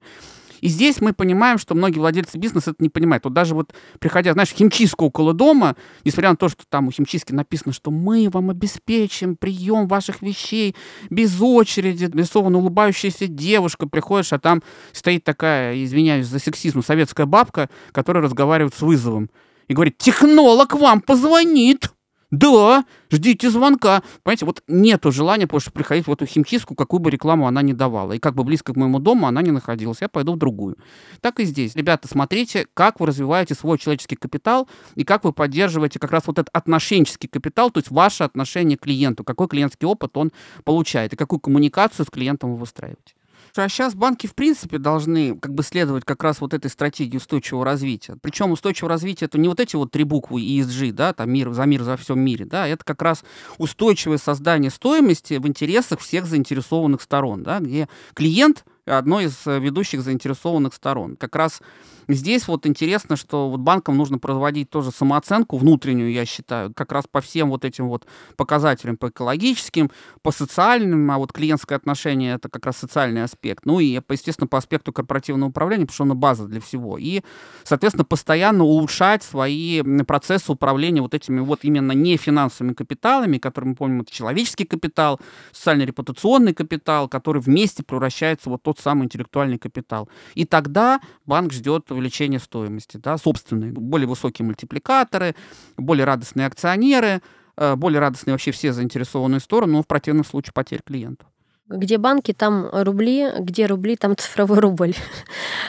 Speaker 2: И здесь мы понимаем, что многие владельцы бизнеса это не понимают. Вот даже вот приходя, знаешь, в химчистку около дома, несмотря на то, что там у химчистки написано, что мы вам обеспечим прием ваших вещей без очереди, рисованно улыбающаяся девушка, приходишь, а там стоит такая, извиняюсь за сексизм, советская бабка, которая разговаривает с вызовом и говорит, технолог вам позвонит. Да, ждите звонка. Понимаете, вот нету желания просто приходить в эту химчистку, какую бы рекламу она ни давала. И как бы близко к моему дому она не находилась. Я пойду в другую. Так и здесь. Ребята, смотрите, как вы развиваете свой человеческий капитал и как вы поддерживаете как раз вот этот отношенческий капитал, то есть ваше отношение к клиенту, какой клиентский опыт он получает и какую коммуникацию с клиентом вы выстраиваете. А сейчас банки, в принципе, должны как бы следовать как раз вот этой стратегии устойчивого развития. Причем устойчивое развитие это не вот эти вот три буквы ESG, да, там мир за мир за всем мире, да, это как раз устойчивое создание стоимости в интересах всех заинтересованных сторон, да, где клиент одной из ведущих заинтересованных сторон. Как раз Здесь вот интересно, что вот банкам нужно проводить тоже самооценку внутреннюю, я считаю, как раз по всем вот этим вот показателям, по экологическим, по социальным, а вот клиентское отношение это как раз социальный аспект. Ну и, естественно, по аспекту корпоративного управления, потому что оно база для всего. И, соответственно, постоянно улучшать свои процессы управления вот этими вот именно не финансовыми капиталами, которые мы помним, это человеческий капитал, социально-репутационный капитал, который вместе превращается вот тот самый интеллектуальный капитал. И тогда банк ждет увеличение стоимости, да, собственные, более высокие мультипликаторы, более радостные акционеры, э, более радостные вообще все заинтересованные стороны, но в противном случае потерь клиентов.
Speaker 1: Где банки, там рубли, где рубли, там цифровой рубль.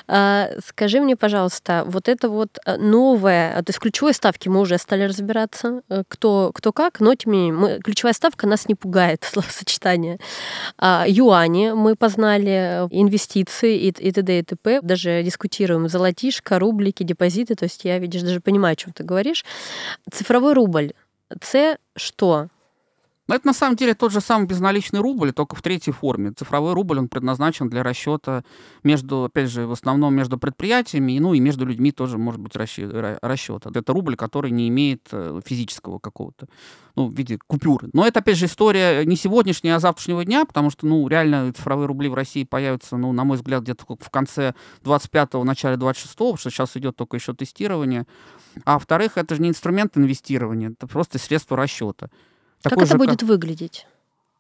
Speaker 1: А, скажи мне, пожалуйста, вот это вот э, новое, то есть ключевой ставки мы уже стали разбираться, э, кто, кто как, но тем не менее, мы, ключевая ставка нас не пугает, словосочетание. А, юани мы познали, э, инвестиции и, и т.д. и т.п. Даже дискутируем золотишко, рублики, депозиты, то есть я, видишь, даже понимаю, о чем ты говоришь. Цифровой рубль. С что?
Speaker 2: Но это на самом деле тот же самый безналичный рубль, только в третьей форме. Цифровой рубль, он предназначен для расчета между, опять же, в основном между предприятиями, ну и между людьми тоже может быть расчет. Это рубль, который не имеет э, физического какого-то, ну, в виде купюры. Но это, опять же, история не сегодняшняя, а завтрашнего дня, потому что, ну, реально цифровые рубли в России появятся, ну, на мой взгляд, где-то в конце 25-го, начале 26-го, потому что сейчас идет только еще тестирование. А во-вторых, это же не инструмент инвестирования, это просто средство расчета.
Speaker 1: Такой как это будет как... выглядеть?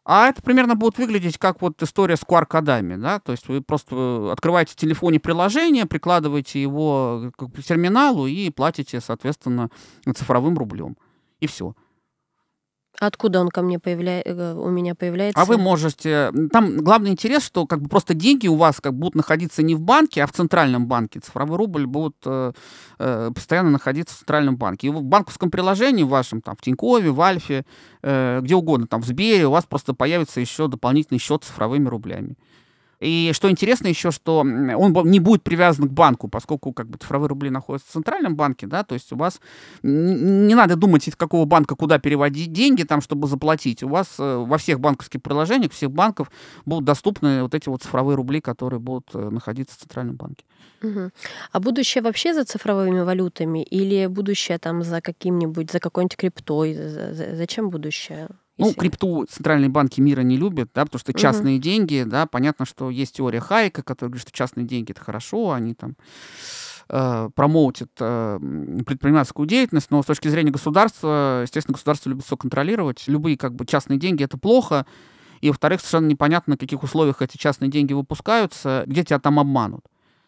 Speaker 2: А это примерно будет выглядеть как вот история с QR-кодами, да, то есть вы просто э, открываете в телефоне приложение, прикладываете его к терминалу и платите, соответственно, цифровым рублем. И все.
Speaker 1: Откуда он ко мне появляется, э, у меня появляется?
Speaker 2: А вы можете... Там главный интерес, что как бы просто деньги у вас как будут находиться не в банке, а в центральном банке. Цифровой рубль будут э, э, постоянно находиться в центральном банке. И в банковском приложении вашем, там, в Тинькове, в Альфе, э, где угодно, там, в Сбере, у вас просто появится еще дополнительный счет цифровыми рублями. И что интересно еще, что он не будет привязан к банку, поскольку как бы цифровые рубли находятся в центральном банке, да, то есть у вас не надо думать, из какого банка куда переводить деньги, там, чтобы заплатить. У вас э, во всех банковских приложениях, всех банков будут доступны вот эти вот цифровые рубли, которые будут э, находиться в центральном банке.
Speaker 1: Угу. А будущее вообще за цифровыми валютами или будущее там за каким-нибудь, за какой-нибудь криптой? Зачем будущее?
Speaker 2: Ну, крипту центральные банки мира не любят, да, потому что частные угу. деньги, да, понятно, что есть теория Хайка, которая говорит, что частные деньги это хорошо, они там э, промоутят э, предпринимательскую деятельность, но с точки зрения государства, естественно, государство любит все контролировать. Любые как бы частные деньги это плохо. И, во-вторых, совершенно непонятно, на каких условиях эти частные деньги выпускаются, где тебя там обманут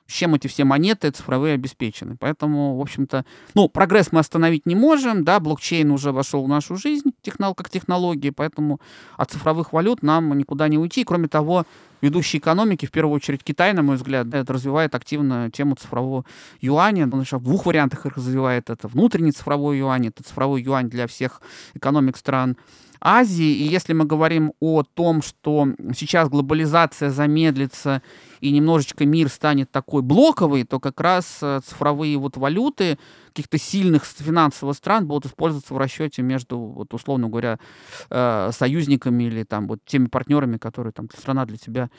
Speaker 2: чем эти все монеты цифровые обеспечены. Поэтому, в общем-то, ну, прогресс мы остановить не можем, да, блокчейн уже вошел в нашу жизнь технол, как технологии, поэтому от цифровых валют нам никуда не уйти. Кроме того, ведущие экономики, в первую очередь Китай, на мой взгляд, это развивает активно тему цифрового юаня. Он в двух вариантах их развивает. Это внутренний цифровой юань, это цифровой юань для всех экономик стран Азии. И если мы говорим о том, что сейчас глобализация замедлится и немножечко мир станет такой блоковый, то как раз э, цифровые вот валюты каких-то сильных финансовых стран будут использоваться в расчете между, вот, условно говоря, э, союзниками или там вот теми партнерами, которые там страна для тебя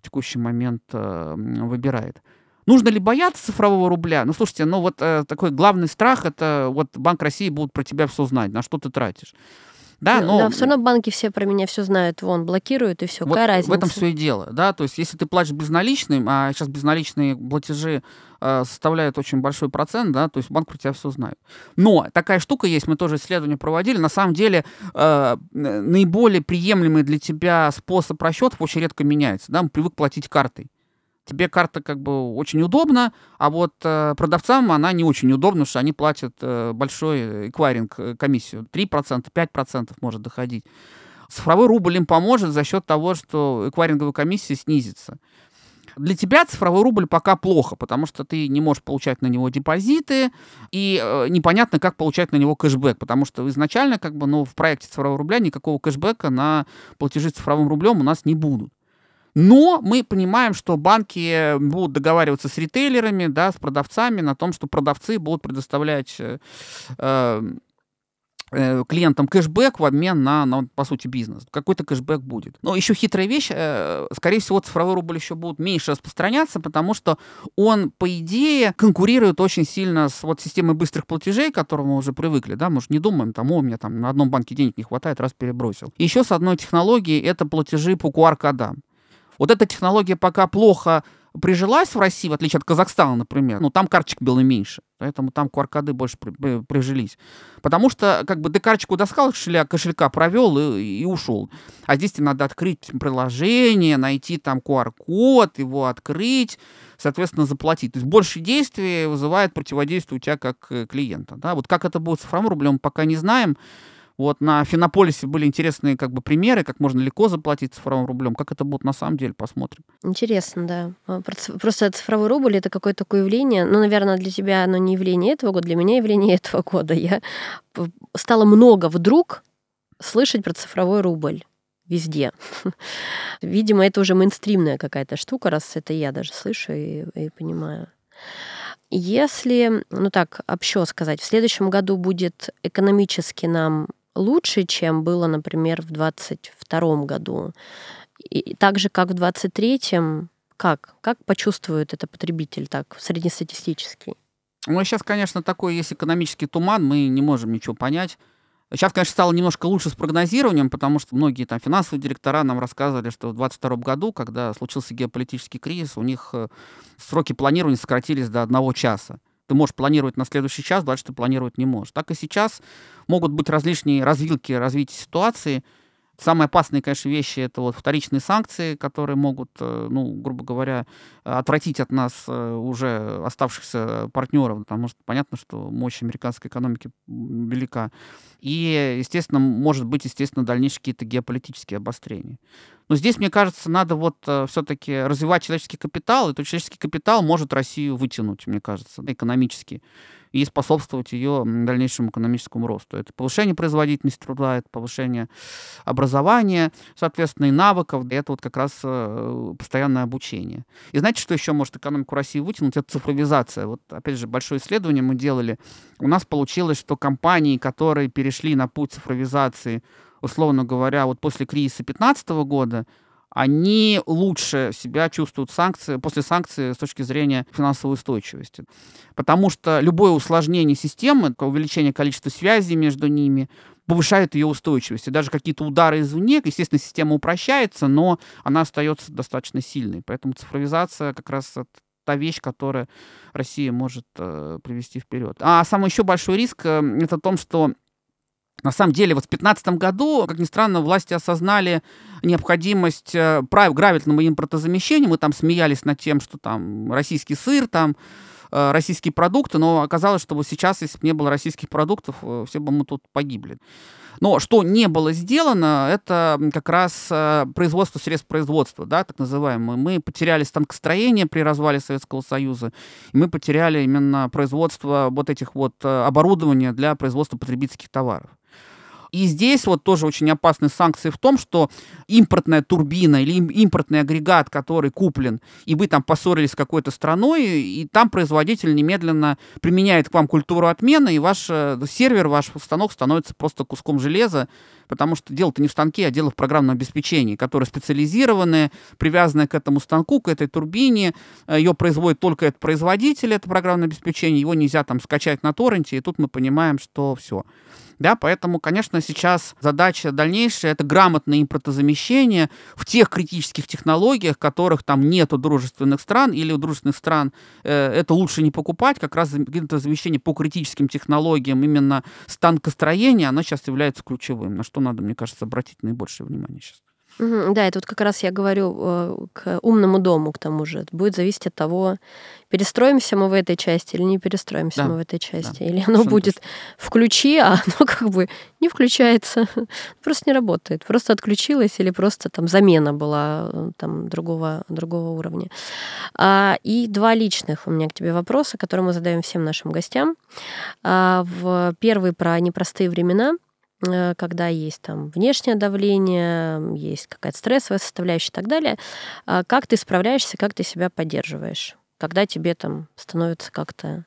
Speaker 2: в текущий момент э, выбирает. Нужно ли бояться цифрового рубля? Ну, слушайте, ну вот э, такой главный страх это вот Банк России будет про тебя все знать, на что ты тратишь.
Speaker 1: Да, но... Да, все равно банки все про меня все знают, вон, блокируют, и все, вот какая разница?
Speaker 2: В этом все и дело, да, то есть если ты платишь безналичным, а сейчас безналичные платежи э, составляют очень большой процент, да, то есть банк про тебя все знает. Но такая штука есть, мы тоже исследования проводили, на самом деле э, наиболее приемлемый для тебя способ расчетов очень редко меняется, да, мы привык платить картой тебе карта как бы очень удобна, а вот э, продавцам она не очень удобна, что они платят э, большой эквайринг э, комиссию. 3%, 5% может доходить. Цифровой рубль им поможет за счет того, что эквайринговая комиссия снизится. Для тебя цифровой рубль пока плохо, потому что ты не можешь получать на него депозиты, и э, непонятно, как получать на него кэшбэк, потому что изначально как бы, ну, в проекте цифрового рубля никакого кэшбэка на платежи цифровым рублем у нас не будут. Но мы понимаем, что банки будут договариваться с ритейлерами, да, с продавцами на том, что продавцы будут предоставлять э, э, клиентам кэшбэк в обмен на, на, по сути, бизнес. Какой-то кэшбэк будет. Но еще хитрая вещь, э, скорее всего, цифровой рубль еще будет меньше распространяться, потому что он, по идее, конкурирует очень сильно с вот системой быстрых платежей, к которым мы уже привыкли, да, мы же не думаем, там, о, у меня там на одном банке денег не хватает, раз перебросил. Еще с одной технологией это платежи по QR-кодам. Вот эта технология пока плохо прижилась в России, в отличие от Казахстана, например, ну, там карточек было меньше, поэтому там QR-коды больше при, при, прижились. Потому что, как бы, ты карточку доскал кошелька, кошелька провел и, и ушел. А здесь тебе надо открыть приложение, найти там QR-код, его открыть, соответственно, заплатить. То есть больше действий вызывает противодействие у тебя как э, клиента. Да? Вот как это будет с цифровым рублем, пока не знаем. Вот на Финополисе были интересные как бы примеры, как можно легко заплатить цифровым рублем. Как это будет на самом деле, посмотрим.
Speaker 1: Интересно, да. А, просто цифровой рубль — это какое-то такое явление. Ну, наверное, для тебя оно не явление этого года, для меня явление этого года. Я стала много вдруг слышать про цифровой рубль везде. Видимо, это уже мейнстримная какая-то штука, раз это я даже слышу и, и понимаю. Если, ну так, общо сказать, в следующем году будет экономически нам лучше, чем было, например, в 2022 году. И так же, как в 2023, как? Как почувствует это потребитель так, среднестатистический?
Speaker 2: Ну, сейчас, конечно, такой есть экономический туман, мы не можем ничего понять. Сейчас, конечно, стало немножко лучше с прогнозированием, потому что многие там финансовые директора нам рассказывали, что в 2022 году, когда случился геополитический кризис, у них э, сроки планирования сократились до одного часа ты можешь планировать на следующий час, дальше ты планировать не можешь. Так и сейчас могут быть различные развилки развития ситуации. Самые опасные, конечно, вещи это вот вторичные санкции, которые могут, э, ну, грубо говоря, отвратить от нас э, уже оставшихся партнеров, потому что понятно, что мощь американской экономики велика. И, естественно, может быть, естественно, дальнейшие какие-то геополитические обострения. Но здесь, мне кажется, надо вот э, все-таки развивать человеческий капитал, и этот человеческий капитал может Россию вытянуть, мне кажется, экономически и способствовать ее дальнейшему экономическому росту. Это повышение производительности труда, это повышение образования, соответственно, и навыков. Это вот как раз э, постоянное обучение. И знаете, что еще может экономику России вытянуть? Это цифровизация. Вот, опять же, большое исследование мы делали. У нас получилось, что компании, которые перешли на путь цифровизации, условно говоря, вот после кризиса 2015 года, они лучше себя чувствуют санкции, после санкций с точки зрения финансовой устойчивости. Потому что любое усложнение системы, увеличение количества связей между ними, повышает ее устойчивость. И даже какие-то удары извне, естественно, система упрощается, но она остается достаточно сильной. Поэтому цифровизация как раз та вещь, которая Россия может э, привести вперед. А самый еще большой риск э, это в том, что на самом деле, вот в 2015 году, как ни странно, власти осознали необходимость э, прав гравительного импортозамещения. Мы там смеялись над тем, что там российский сыр там э, российские продукты, но оказалось, что вот сейчас, если бы не было российских продуктов, э, все бы мы тут погибли. Но что не было сделано, это как раз производство средств производства, да, так называемое. Мы потеряли станкостроение при развале Советского Союза, и мы потеряли именно производство вот этих вот оборудования для производства потребительских товаров. И здесь вот тоже очень опасные санкции в том, что импортная турбина или импортный агрегат, который куплен, и вы там поссорились с какой-то страной, и там производитель немедленно применяет к вам культуру отмены, и ваш э, сервер, ваш станок становится просто куском железа, потому что дело-то не в станке, а дело в программном обеспечении, которое специализированное, привязанное к этому станку, к этой турбине. Э, Ее производит только этот производитель, это программное обеспечение, его нельзя там скачать на торренте, и тут мы понимаем, что все. Да, поэтому, конечно, сейчас задача дальнейшая — это грамотное импортозамещение в тех критических технологиях, которых там нет у дружественных стран, или у дружественных стран э, это лучше не покупать, как раз импортозамещение по критическим технологиям именно станкостроения, оно сейчас является ключевым, на что надо, мне кажется, обратить наибольшее внимание сейчас.
Speaker 1: Да, и тут как раз я говорю э, к умному дому, к тому же. Это будет зависеть от того, перестроимся мы в этой части или не перестроимся да. мы в этой части. Да. Или оно будет точно. включи, а оно как бы не включается, просто не работает. Просто отключилось или просто там замена была э, там другого, другого уровня. А, и два личных у меня к тебе вопроса, которые мы задаем всем нашим гостям. А, в первый про непростые времена — когда есть там внешнее давление, есть какая-то стрессовая составляющая и так далее, а как ты справляешься, как ты себя поддерживаешь, когда тебе там становится как-то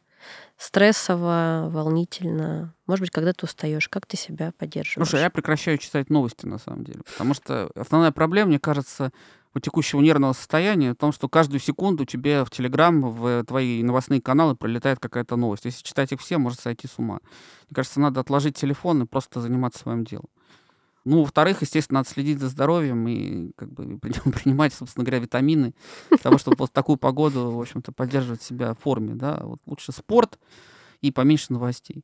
Speaker 1: стрессово, волнительно, может быть, когда ты устаешь, как ты себя поддерживаешь?
Speaker 2: Слушай, я прекращаю читать новости на самом деле, потому что основная проблема, мне кажется, у текущего нервного состояния в том, что каждую секунду тебе в Телеграм, в твои новостные каналы прилетает какая-то новость. Если читать их все, может сойти с ума. Мне кажется, надо отложить телефон и просто заниматься своим делом. Ну, во-вторых, естественно, надо следить за здоровьем и как бы принимать, собственно говоря, витамины того, чтобы вот такую погоду, в общем-то, поддерживать себя в форме, да. Вот лучше спорт и поменьше новостей.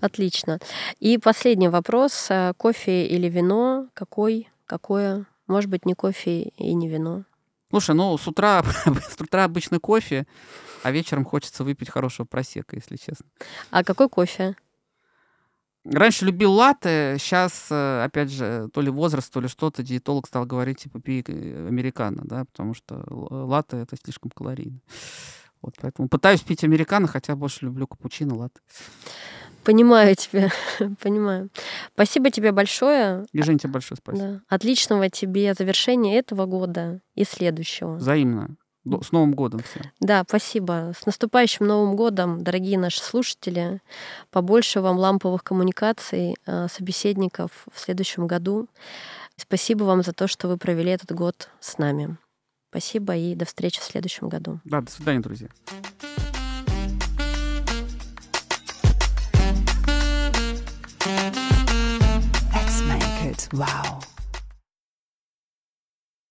Speaker 1: Отлично. И последний вопрос. Кофе или вино? Какой? Какое? Может быть, не кофе и не вино.
Speaker 2: Слушай, ну с утра, с утра обычно кофе, а вечером хочется выпить хорошего просека, если честно.
Speaker 1: А какой кофе?
Speaker 2: Раньше любил латте, сейчас, э, опять же, то ли возраст, то ли что-то, диетолог стал говорить, типа, пей э, американо, да, потому что латте — это слишком калорийно. Вот, поэтому пытаюсь пить американо, хотя больше люблю капучино, латте.
Speaker 1: Понимаю тебя, понимаю. Спасибо тебе большое.
Speaker 2: И Жень, тебе большое спасибо.
Speaker 1: Да. Отличного тебе завершения этого года и следующего.
Speaker 2: Взаимно. С Новым годом всем.
Speaker 1: Да, спасибо. С наступающим Новым годом, дорогие наши слушатели. Побольше вам ламповых коммуникаций, э, собеседников в следующем году. Спасибо вам за то, что вы провели этот год с нами. Спасибо и до встречи в следующем году.
Speaker 2: Да, до свидания, друзья. Wow.